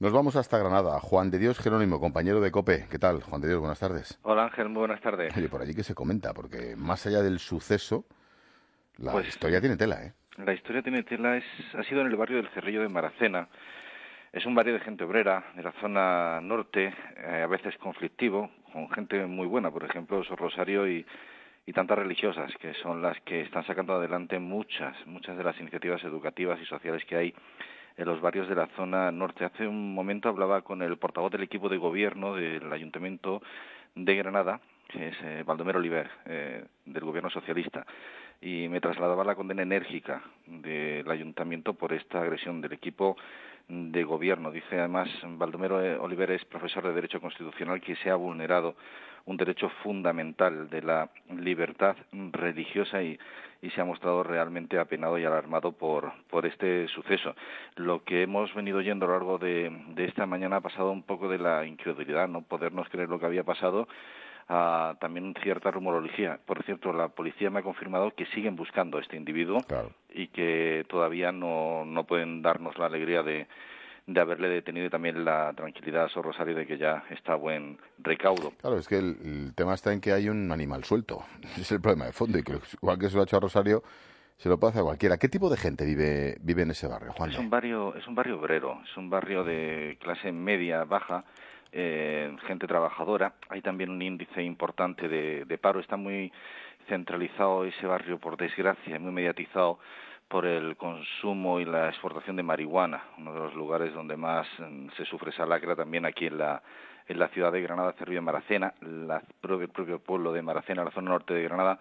Nos vamos hasta Granada. Juan de Dios Jerónimo, compañero de Cope. ¿Qué tal, Juan de Dios? Buenas tardes. Hola Ángel, muy buenas tardes. Oye, por allí que se comenta, porque más allá del suceso, la Pues- historia tiene tela, ¿eh? La historia tiene tela, es, ha sido en el barrio del Cerrillo de Maracena. Es un barrio de gente obrera, de la zona norte, eh, a veces conflictivo, con gente muy buena, por ejemplo, Sor Rosario y, y tantas religiosas, que son las que están sacando adelante muchas, muchas de las iniciativas educativas y sociales que hay en los barrios de la zona norte. Hace un momento hablaba con el portavoz del equipo de gobierno del Ayuntamiento de Granada, que es eh, Baldomero Oliver, eh, del gobierno socialista, y me trasladaba la condena enérgica del ayuntamiento por esta agresión del equipo de gobierno. Dice además, Baldomero eh, Oliver es profesor de Derecho Constitucional que se ha vulnerado un derecho fundamental de la libertad religiosa y, y se ha mostrado realmente apenado y alarmado por, por este suceso. Lo que hemos venido oyendo a lo largo de, de esta mañana ha pasado un poco de la incredulidad, no podernos creer lo que había pasado a también cierta rumorología. Por cierto, la policía me ha confirmado que siguen buscando a este individuo y que todavía no, no pueden darnos la alegría de, de haberle detenido y también la tranquilidad a Sor Rosario de que ya está a buen recaudo. Claro, es que el, el tema está en que hay un animal suelto. Es el problema de fondo. Y que igual que se lo ha hecho a Rosario, se lo puede hacer a cualquiera. ¿Qué tipo de gente vive, vive en ese barrio, Juan? Es un barrio, es un barrio obrero, es un barrio de clase media baja, eh, gente trabajadora. Hay también un índice importante de, paro. Está muy centralizado ese barrio, por desgracia, muy mediatizado por el consumo y la exportación de marihuana, uno de los lugares donde más mm, se sufre esa lacra también aquí en la en la ciudad de Granada, Cerrillo de Maracena, la, el propio pueblo de Maracena, la zona norte de Granada,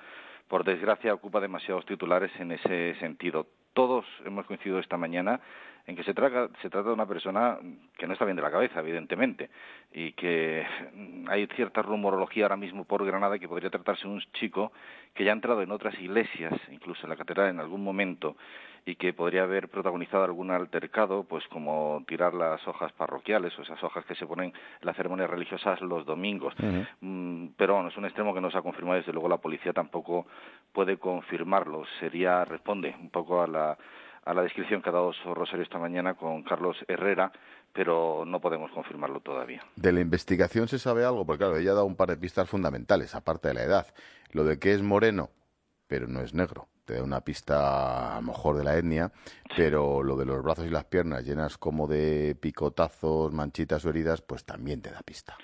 por desgracia ocupa demasiados titulares en ese sentido. Todos hemos coincidido esta mañana en que se trata, se trata de una persona que no está bien de la cabeza, evidentemente, y que hay cierta rumorología ahora mismo por Granada que podría tratarse de un chico que ya ha entrado en otras iglesias, incluso en la catedral en algún momento, y que podría haber protagonizado algún altercado, pues como tirar las hojas parroquiales o esas hojas que se ponen en las ceremonias religiosas los domingos. Mm, pero bueno, es un extremo que no se ha confirmado desde luego la policía tampoco puede confirmarlo. Sería, responde un poco a la, a la descripción que ha dado Rosario esta mañana con Carlos Herrera, pero no podemos confirmarlo todavía. ¿De la investigación se sabe algo? Porque claro, ella ha dado un par de pistas fundamentales, aparte de la edad. Lo de que es moreno, pero no es negro. Te da una pista a lo mejor de la etnia, pero lo de los brazos y las piernas llenas como de picotazos, manchitas o heridas, pues también te da pista.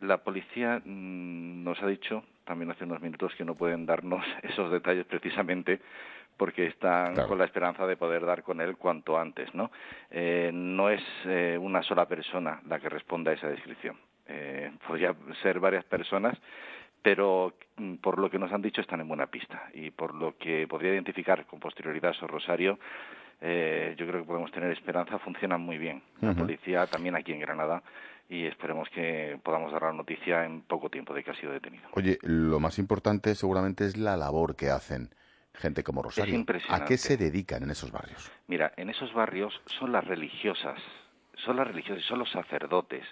La policía mm, nos ha dicho también hace unos minutos que no pueden darnos esos detalles precisamente porque están con la esperanza de poder dar con él cuanto antes, ¿no? Eh, no es eh, una sola persona la que responda a esa descripción. Eh, podría ser varias personas, pero mm, por lo que nos han dicho están en buena pista y por lo que podría identificar con posterioridad Sor Rosario, eh, yo creo que podemos tener esperanza. Funciona muy bien la policía también aquí en Granada y esperemos que podamos dar la noticia en poco tiempo de que ha sido detenido. Oye, lo más importante seguramente es la labor que hacen gente como Rosario. ¿A impresionante. qué se dedican en esos barrios? Mira, en esos barrios son las religiosas, son las religiosas, son los sacerdotes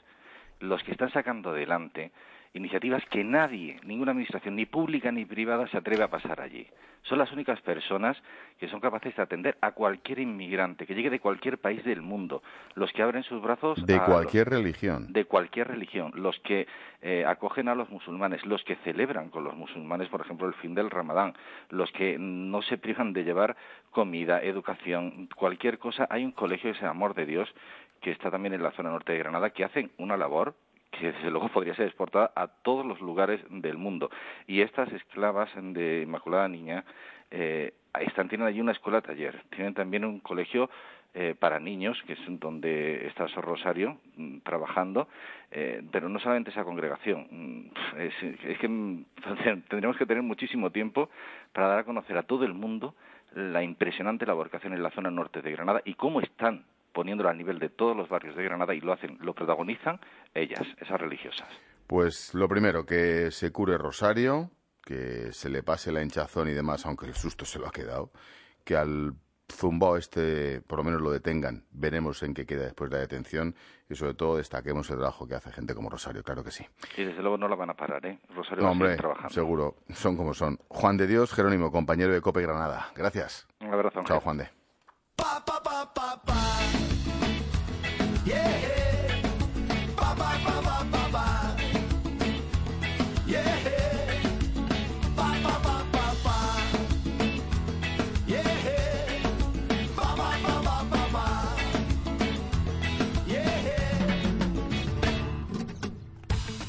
los que están sacando adelante iniciativas que nadie, ninguna administración, ni pública ni privada, se atreve a pasar allí. Son las únicas personas que son capaces de atender a cualquier inmigrante que llegue de cualquier país del mundo, los que abren sus brazos De a cualquier los- religión. de cualquier religión, los que eh, acogen a los musulmanes, los que celebran con los musulmanes, por ejemplo, el fin del Ramadán, los que no se privan de llevar comida, educación, cualquier cosa. Hay un colegio que se llama Amor de Dios, que está también en la zona norte de Granada, que hacen una labor que desde luego podría ser exportada a todos los lugares del mundo. Y estas esclavas de Inmaculada Niña eh, están, tienen allí una escuela taller, tienen también un colegio eh, para niños, que es donde está Sor Rosario mm, trabajando, eh, pero no solamente esa congregación. mm, Es, es que tendremos que tener muchísimo tiempo para dar a conocer a todo el mundo la impresionante labor que hacen en la zona norte de Granada y cómo están poniéndolo a nivel de todos los barrios de Granada y lo hacen, lo protagonizan ellas, esas religiosas. Pues lo primero, que se cure Rosario, que se le pase la hinchazón y demás, aunque el susto se lo ha quedado, que al zumbao este por lo menos lo detengan, veremos en qué queda después de la detención y sobre todo destaquemos el trabajo que hace gente como Rosario, claro que sí. Y desde luego no la van a parar, ¿eh? Rosario No, va a hombre, seguir trabajando. seguro, son como son. Juan de Dios, Jerónimo, compañero de Cope Granada. Gracias. Un abrazo. Chao, Juan de.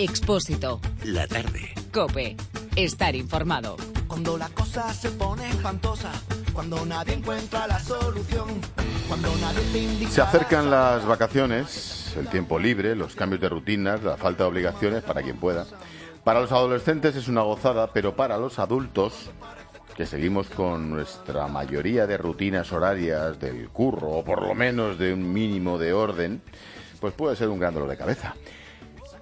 Expósito. La tarde. Cope. Estar informado. Cuando la cosa se pone espantosa, cuando nadie encuentra la solución, cuando nadie te indica. Se acercan las vacaciones, el tiempo libre, los cambios de rutinas, la falta de obligaciones para quien pueda. Para los adolescentes es una gozada, pero para los adultos, que seguimos con nuestra mayoría de rutinas horarias del curro, o por lo menos de un mínimo de orden, pues puede ser un gran dolor de cabeza.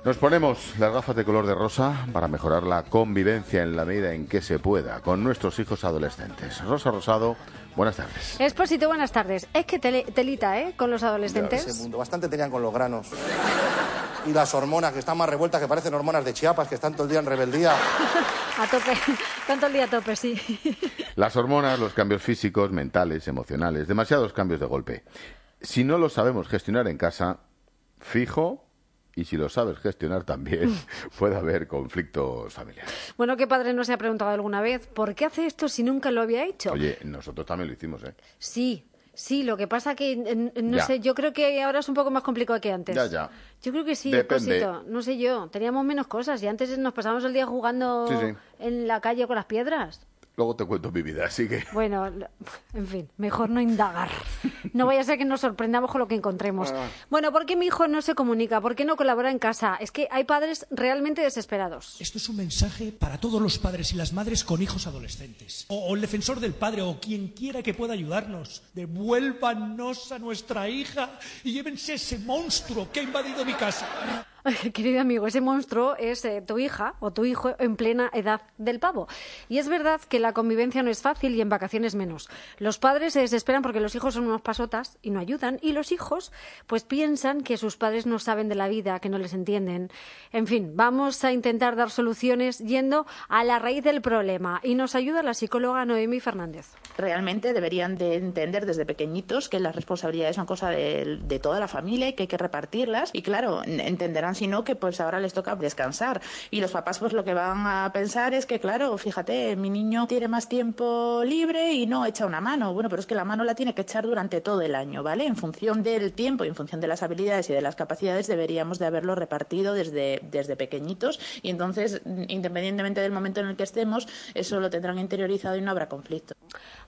Nos ponemos las gafas de color de rosa para mejorar la convivencia en la medida en que se pueda con nuestros hijos adolescentes. Rosa Rosado, buenas tardes. Expósito, buenas tardes. Es que tele- telita, ¿eh? Con los Ese adolescentes. mundo. Bastante tenían con los granos. Y las hormonas que están más revueltas, que parecen hormonas de Chiapas, que están todo el día en rebeldía. A tope. Tanto el día a tope, sí. Las hormonas, los cambios físicos, mentales, emocionales, demasiados cambios de golpe. Si no los sabemos gestionar en casa, fijo, y si lo sabes gestionar también, puede haber conflictos familiares. Bueno, ¿qué padre no se ha preguntado alguna vez por qué hace esto si nunca lo había hecho? Oye, nosotros también lo hicimos, ¿eh? Sí, sí, lo que pasa que, no Ya. sé, yo creo que ahora es un poco más complicado que antes. Ya, ya. Yo creo que sí. Expósito. No sé yo, teníamos menos cosas y antes nos pasábamos el día jugando Sí, sí. en la calle con las piedras. Luego te cuento mi vida, así que... Bueno, en fin, mejor no indagar. No vaya a ser que nos sorprendamos con lo que encontremos. Ah. Bueno, ¿por qué mi hijo no se comunica? ¿Por qué no colabora en casa? Es que hay padres realmente desesperados. Esto es un mensaje para todos los padres y las madres con hijos adolescentes. O, o el defensor del padre o quien quiera que pueda ayudarnos. Devuélvanos a nuestra hija y llévense ese monstruo que ha invadido mi casa. Querido amigo, ese monstruo es eh, tu hija o tu hijo en plena edad del pavo. Y es verdad que la convivencia no es fácil y en vacaciones menos. Los padres se desesperan porque los hijos son unos pasotas y no ayudan. Y los hijos, pues piensan que sus padres no saben de la vida, que no les entienden. En fin, vamos a intentar dar soluciones yendo a la raíz del problema. Y nos ayuda la psicóloga Noemi Fernández. realmente deberían de entender desde pequeñitos que las responsabilidades son cosa de, de toda la familia y que hay que repartirlas y claro n- entenderán si no que pues ahora les toca descansar. Y los papás pues lo que van a pensar es que claro fíjate mi niño tiene más tiempo libre y no echa una mano. Bueno pero es que la mano la tiene que echar durante todo el año vale en función del tiempo y en función de las habilidades y de las capacidades deberíamos de haberlo repartido desde desde pequeñitos. Y entonces independientemente del momento en el que estemos eso lo tendrán interiorizado y no habrá conflicto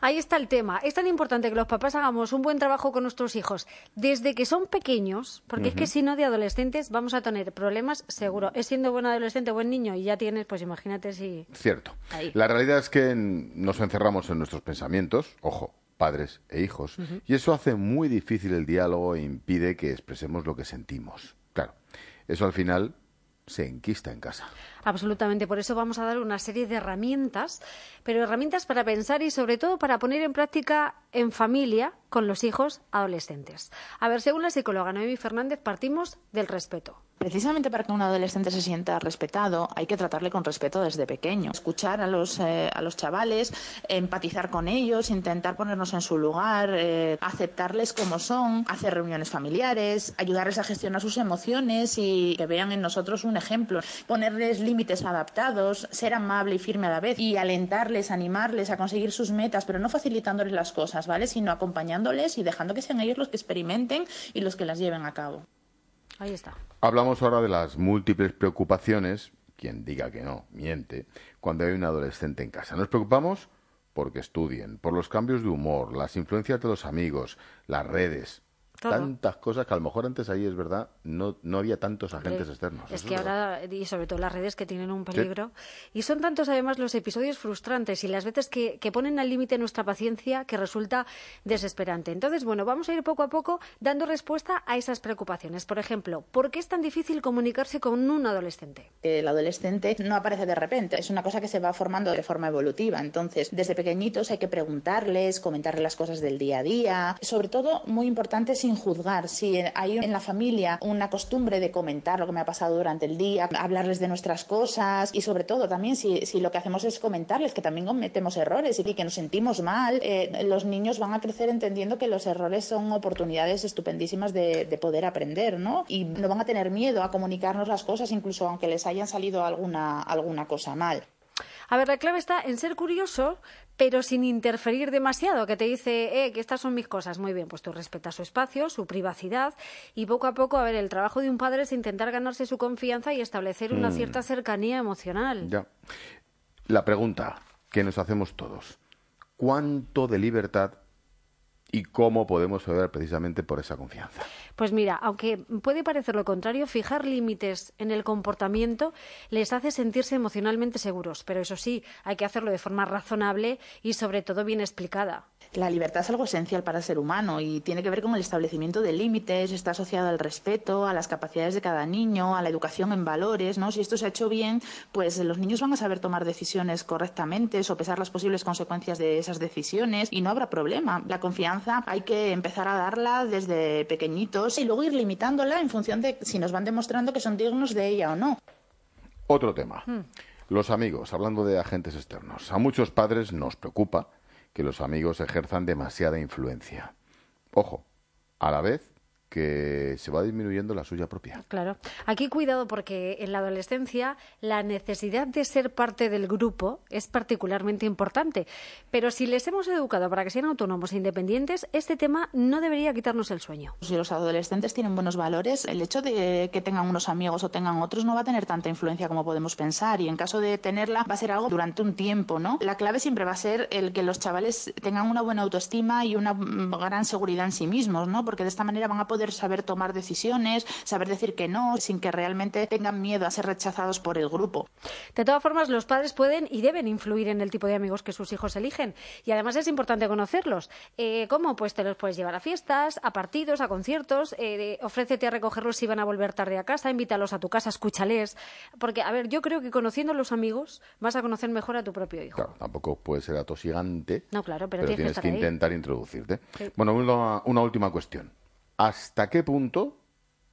Ahí está el tema. Es tan importante que los papás hagamos un buen trabajo con nuestros hijos desde que son pequeños, porque es que si no de adolescentes vamos a tener problemas seguro. Es siendo buen adolescente, buen niño y ya tienes, pues imagínate si... Cierto. Ahí. La realidad es que nos encerramos en nuestros pensamientos, ojo, padres e hijos, y eso hace muy difícil el diálogo e impide que expresemos lo que sentimos. Claro, eso al final se enquista en casa. Absolutamente, por eso vamos a dar una serie de herramientas, pero herramientas para pensar y sobre todo para poner en práctica en familia con los hijos adolescentes. A ver, según la psicóloga Noemi Fernández, partimos del respeto. Precisamente para que un adolescente se sienta respetado, hay que tratarle con respeto desde pequeño. Escuchar a los, eh, a los chavales, empatizar con ellos, intentar ponernos en su lugar, eh, aceptarles como son, hacer reuniones familiares, ayudarles a gestionar sus emociones y que vean en nosotros un ejemplo. Ponerles límites adaptados, ser amable y firme a la vez y alentarles, animarles a conseguir sus metas, pero no facilitándoles las cosas, ¿vale? Sino acompañándoles y dejando que sean ellos los que experimenten y los que las lleven a cabo. Ahí está. Hablamos ahora de las múltiples preocupaciones, quien diga que no, miente, cuando hay un adolescente en casa. Nos preocupamos porque estudien, por los cambios de humor, las influencias de los amigos, las redes, Todo. Tantas cosas que a lo mejor antes ahí es verdad, no, no había tantos agentes Eh, externos. Es que ahora, y sobre todo las redes que tienen un peligro, y son tantos además los episodios frustrantes y las veces que, que ponen al límite nuestra paciencia que resulta desesperante. Entonces, bueno, vamos a ir poco a poco dando respuesta a esas preocupaciones. Por ejemplo, ¿por qué es tan difícil comunicarse con un adolescente? El adolescente no aparece de repente, es una cosa que se va formando de forma evolutiva. Entonces, desde pequeñitos hay que preguntarles, comentarles las cosas del día a día. Sobre todo, muy importante, sin juzgar. Si hay en la familia una costumbre de comentar lo que me ha pasado durante el día, hablarles de nuestras cosas y sobre todo también si, si lo que hacemos es comentarles que también cometemos errores y que nos sentimos mal, eh, los niños van a crecer entendiendo que los errores son oportunidades estupendísimas de, de poder aprender, ¿no? Y no van a tener miedo a comunicarnos las cosas, incluso aunque les hayan salido alguna, alguna cosa mal. A ver, la clave está en ser curioso, pero sin interferir demasiado, que te dice, eh, que estas son mis cosas. Muy bien, pues tú respetas su espacio, su privacidad, y poco a poco, a ver, el trabajo de un padre es intentar ganarse su confianza y establecer una Mm. cierta cercanía emocional. Ya. La pregunta que nos hacemos todos, ¿cuánto de libertad y cómo podemos ceder precisamente por esa confianza? Pues mira, aunque puede parecer lo contrario, fijar límites en el comportamiento les hace sentirse emocionalmente seguros, pero eso sí, hay que hacerlo de forma razonable y sobre todo bien explicada. La libertad es algo esencial para el ser humano y tiene que ver con el establecimiento de límites, está asociado al respeto, a las capacidades de cada niño, a la educación en valores, ¿no? Si esto se ha hecho bien, pues los niños van a saber tomar decisiones correctamente, sopesar las posibles consecuencias de esas decisiones y no habrá problema. La confianza hay que empezar a darla desde pequeñitos y luego ir limitándola en función de si nos van demostrando que son dignos de ella o no. Otro tema. Los amigos, hablando de agentes externos. A muchos padres nos preocupa que los amigos ejerzan demasiada influencia. Ojo, a la vez que se va disminuyendo la suya propia. Claro. Aquí cuidado porque en la adolescencia la necesidad de ser parte del grupo es particularmente importante. Pero si les hemos educado para que sean autónomos e independientes, este tema no debería quitarnos el sueño. Si los adolescentes tienen buenos valores, el hecho de que tengan unos amigos o tengan otros no va a tener tanta influencia como podemos pensar y en caso de tenerla va a ser algo durante un tiempo, ¿no? La clave siempre va a ser el que los chavales tengan una buena autoestima y una mm, gran seguridad en sí mismos, ¿no? Porque de esta manera van a poder saber tomar decisiones, saber decir que no, sin que realmente tengan miedo a ser rechazados por el grupo. De todas formas, los padres pueden y deben influir en el tipo de amigos que sus hijos eligen. Y además es importante conocerlos. Eh, ¿Cómo? Pues te los puedes llevar a fiestas, a partidos, a conciertos. eh, ofrécete a recogerlos si van a volver tarde a casa, invítalos a tu casa, escúchales. Porque, a ver, yo creo que conociendo a los amigos vas a conocer mejor a tu propio hijo. Claro, tampoco puede ser atosigante, No, claro, pero, pero, tienes tienes que que, estar ahí. intentar introducirte. Sí. Bueno, una, una última cuestión. ¿Hasta qué punto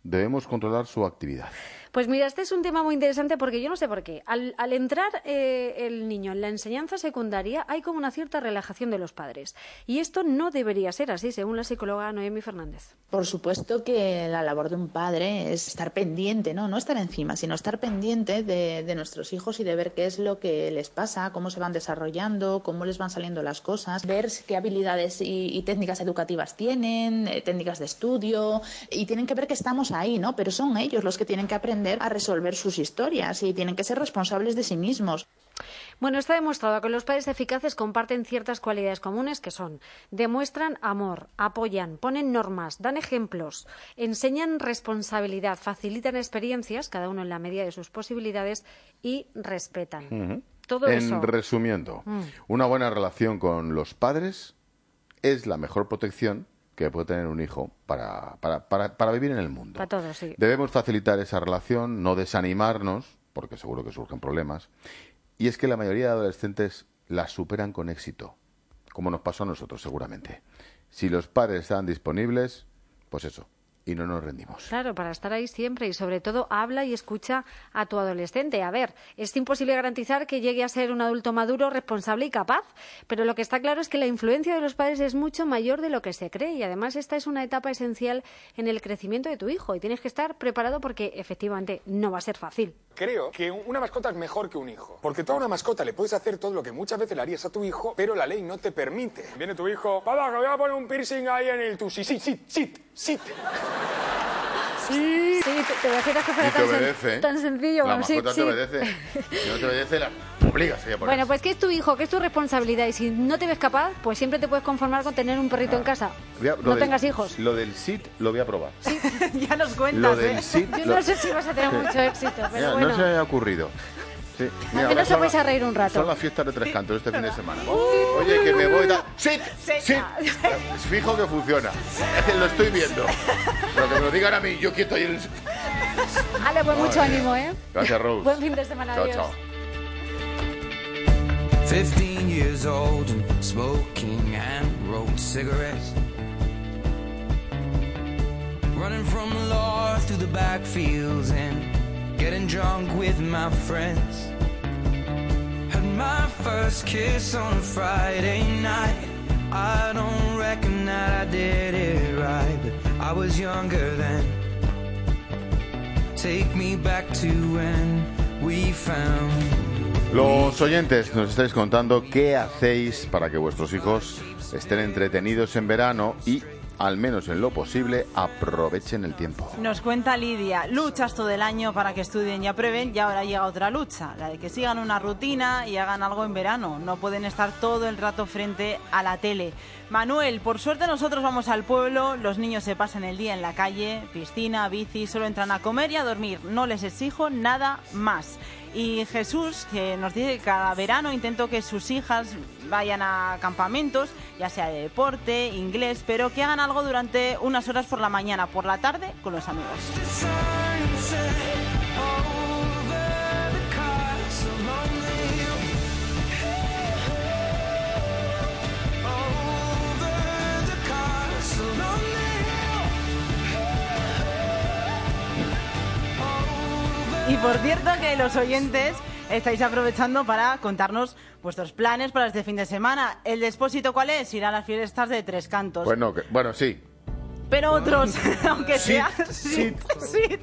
debemos controlar su actividad? Pues mira, este es un tema muy interesante porque yo no sé por qué. Al, al entrar eh, el niño en la enseñanza secundaria hay como una cierta relajación de los padres. Y esto no debería ser así, según la psicóloga Noemi Fernández. Por supuesto que la labor de un padre es estar pendiente, ¿no? No estar encima, sino estar pendiente de, nuestros hijos y de ver qué es lo que les pasa, cómo se van desarrollando, cómo les van saliendo las cosas, ver qué habilidades y, y técnicas educativas tienen, eh, técnicas de estudio, y tienen que ver que estamos ahí, ¿no? Pero son ellos los que tienen que aprender a resolver sus historias y tienen que ser responsables de sí mismos. Bueno, está demostrado que los padres eficaces comparten ciertas cualidades comunes que son demuestran amor, apoyan, ponen normas, dan ejemplos, enseñan responsabilidad, facilitan experiencias, cada uno en la medida de sus posibilidades, y respetan. Ujú. Todo en eso. resumiendo, Mm. una buena relación con los padres es la mejor protección que puede tener un hijo para, para, para, para vivir en el mundo. Para todos, sí. Debemos facilitar esa relación, no desanimarnos, porque seguro que surgen problemas. Y es que la mayoría de adolescentes la superan con éxito, como nos pasó a nosotros seguramente. Si los padres están disponibles, pues eso, y no nos rendimos. Claro, para estar ahí siempre y sobre todo habla y escucha a tu adolescente. A ver, es imposible garantizar que llegue a ser un adulto maduro, responsable y capaz, pero lo que está claro es que la influencia de los padres es mucho mayor de lo que se cree y además esta es una etapa esencial en el crecimiento de tu hijo y tienes que estar preparado porque efectivamente no va a ser fácil. Creo que una mascota es mejor que un hijo. Porque tú a una mascota le puedes hacer todo lo que muchas veces le harías a tu hijo, pero la ley no te permite. Viene tu hijo, papá, que voy a poner un piercing ahí en el tusi. Sit, sit, sit, sit. Sí, te, te imaginas que fuera Y te tan, sen- obedece. tan sencillo. La bueno, sí, mascota sí. te obedece. Si no te obedece, la... obligas ella a. Bueno, pues que es tu hijo, que es tu responsabilidad y si no te ves capaz, pues siempre te puedes conformar con tener un perrito en casa. Voy a- lo no del- tengas hijos. Lo del sit lo voy a probar. ya nos cuentas, Lo del ¿eh? sit, Yo lo- no sé si vas a tener Sí. mucho éxito, pero Mira, bueno. No se me ha ocurrido. Sí. Mira, menos son os vais a reír un rato. Son las fiestas de Tres Cantos este fin de semana. Oye, que me voy... Da... ¡Sit! ¡Sit! Fijo que funciona. Que lo estoy viendo. Pero que me lo digan a mí, yo quieto ahí en el... Ale, pues mucho ánimo, ¿eh? Gracias, Rose. Buen fin de semana, Chao, adiós. chao. 15 years old and smoking and rolled cigarettes. Running from the law through the backfields and getting drunk with my friends. My first kiss on a Friday night. I don't reckon that I did it right, but I was younger then. Take me back to when we found Los oyentes nos estáis contando qué hacéis para que vuestros hijos estén entretenidos en verano y, al menos en lo posible, aprovechen el tiempo. Nos cuenta Lidia, luchas todo el año para que estudien y aprueben y ahora llega otra lucha, la de que sigan una rutina y hagan algo en verano. No pueden estar todo el rato frente a la tele. Manuel, por suerte nosotros vamos al pueblo, los niños se pasan el día en la calle, piscina, bici, solo entran a comer y a dormir. No les exijo nada más. Y Jesús, que nos dice que cada verano intento que sus hijas vayan a campamentos, ya sea de deporte, inglés, pero que hagan algo durante unas horas por la mañana, por la tarde, con los amigos. Y por cierto que los oyentes estáis aprovechando para contarnos vuestros planes para este fin de semana. ¿El depósito cuál es? Ir a las fiestas de Tres Cantos. Bueno, que- bueno, sí. Pero otros, aunque sea... sí. sí.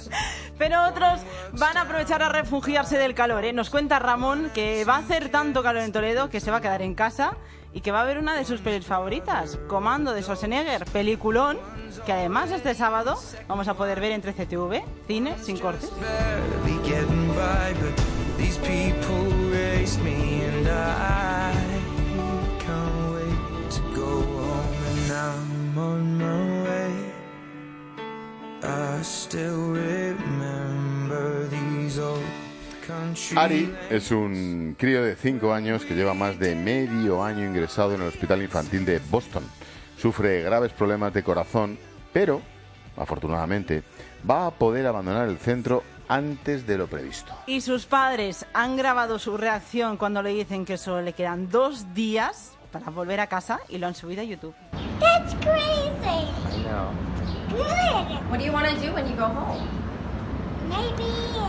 Pero otros van a aprovechar a refugiarse del calor. ¿eh? Nos cuenta Ramón que va a hacer tanto calor en Toledo que se va a quedar en casa y que va a ver una de sus pelis favoritas, Comando de Schwarzenegger, peliculón, que además este sábado vamos a poder ver en 13TV, cine sin cortes. Ari es un crío de 5 años que lleva más de medio año ingresado en el Hospital Infantil de Boston. Sufre graves problemas de corazón, pero, afortunadamente, va a poder abandonar el centro antes de lo previsto. Y sus padres han grabado su reacción cuando le dicen que solo le quedan dos días para volver a casa y lo han subido a YouTube. That's crazy. I know. Good. What do you want to do when you go home?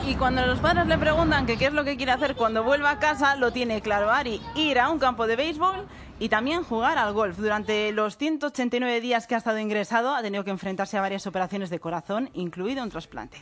Y cuando los padres le preguntan qué es lo que quiere hacer cuando vuelva a casa, lo tiene claro Ari, ir a un campo de béisbol y también jugar al golf. Durante los 189 días que ha estado ingresado, ha tenido que enfrentarse a varias operaciones de corazón, incluido un trasplante.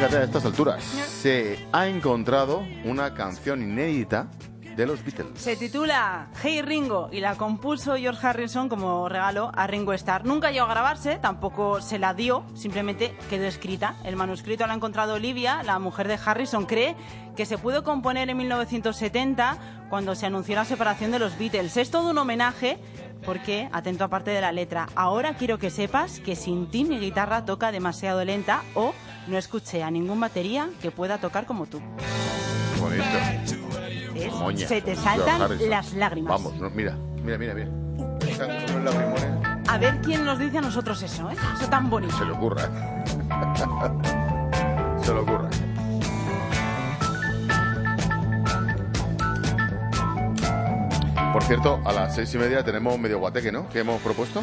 Fíjate, a estas alturas se ha encontrado una canción inédita de los Beatles. Se titula Hey Ringo y la compuso George Harrison como regalo a Ringo Starr. Nunca llegó a grabarse, tampoco se la dio, simplemente quedó escrita. El manuscrito lo ha encontrado Olivia, la mujer de Harrison. Cree que se pudo componer en 1970 cuando se anunció la separación de los Beatles. Es todo un homenaje porque, atento aparte de la letra, ahora quiero que sepas que sin ti mi guitarra toca demasiado lenta o no escuché a ningún batería que pueda tocar como tú. Bonito. Moña. se te saltan las lágrimas. Vamos, no, mira, mira, mira, mira. A ver quién nos dice a nosotros eso, ¿eh? Eso tan bonito. Se le ocurra. se le ocurra. Por cierto, a las seis y media tenemos medio guateque, ¿no? ¿Qué hemos propuesto?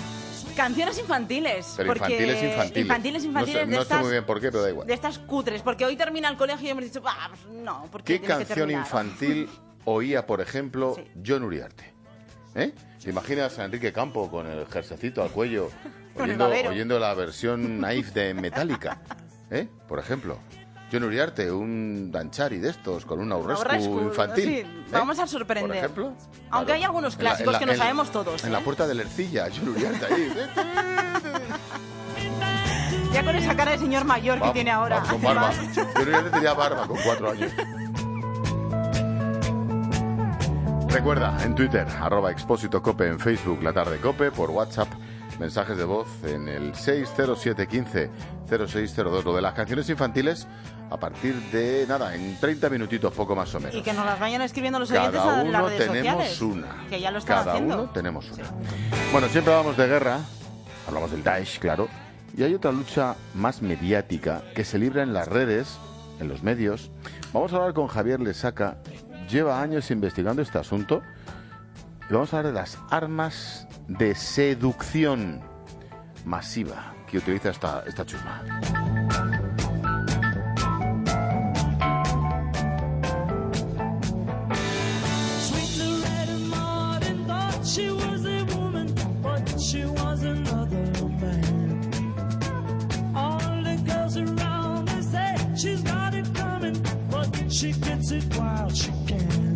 Canciones infantiles. Pero porque- infantiles, infantiles. Infantiles, No infantiles sé, no sé estas, muy bien por qué, pero da igual. de estas cutres. Porque hoy termina el colegio y hemos dicho, "Ah, pues no, porque ¿Qué que canción terminar". infantil oía, por ejemplo, John Uriarte? ¿Eh? ¿Te imaginas a Enrique Campo con el jersecito al cuello, oyendo, oyendo la versión naif de Metallica? ¿Eh? Por ejemplo. John Uriarte, un Danchari de estos, con un aurrescu infantil. sí, ¿eh? vamos a sorprender. Por ejemplo. Aunque Claro. hay algunos En la- en clásicos la- que no sabemos todos. En ¿eh? la puerta de la Ercilla, John Uriarte ahí. Ya con esa cara de señor mayor que tiene ahora. vamos, con barba. John Uriarte tenía barba con cuatro años. Recuerda, en Twitter, arroba expósito cope, en Facebook, la tarde cope, por WhatsApp, mensajes de voz en el 60715-0602. Lo de las canciones infantiles, a partir de, nada, en 30 minutitos, poco más o menos. Y que nos las vayan escribiendo los oyentes Cada las uno redes tenemos sociales. una. Que ya lo están Cada haciendo. uno tenemos una. Bueno, siempre hablamos de guerra, hablamos del Daesh, claro, y hay otra lucha más mediática que se libra en las redes, en los medios. Vamos a hablar con Javier Lesaca, lleva años investigando este asunto, y vamos a hablar de las armas de seducción masiva que utiliza esta, esta chusma. She gets it while she can.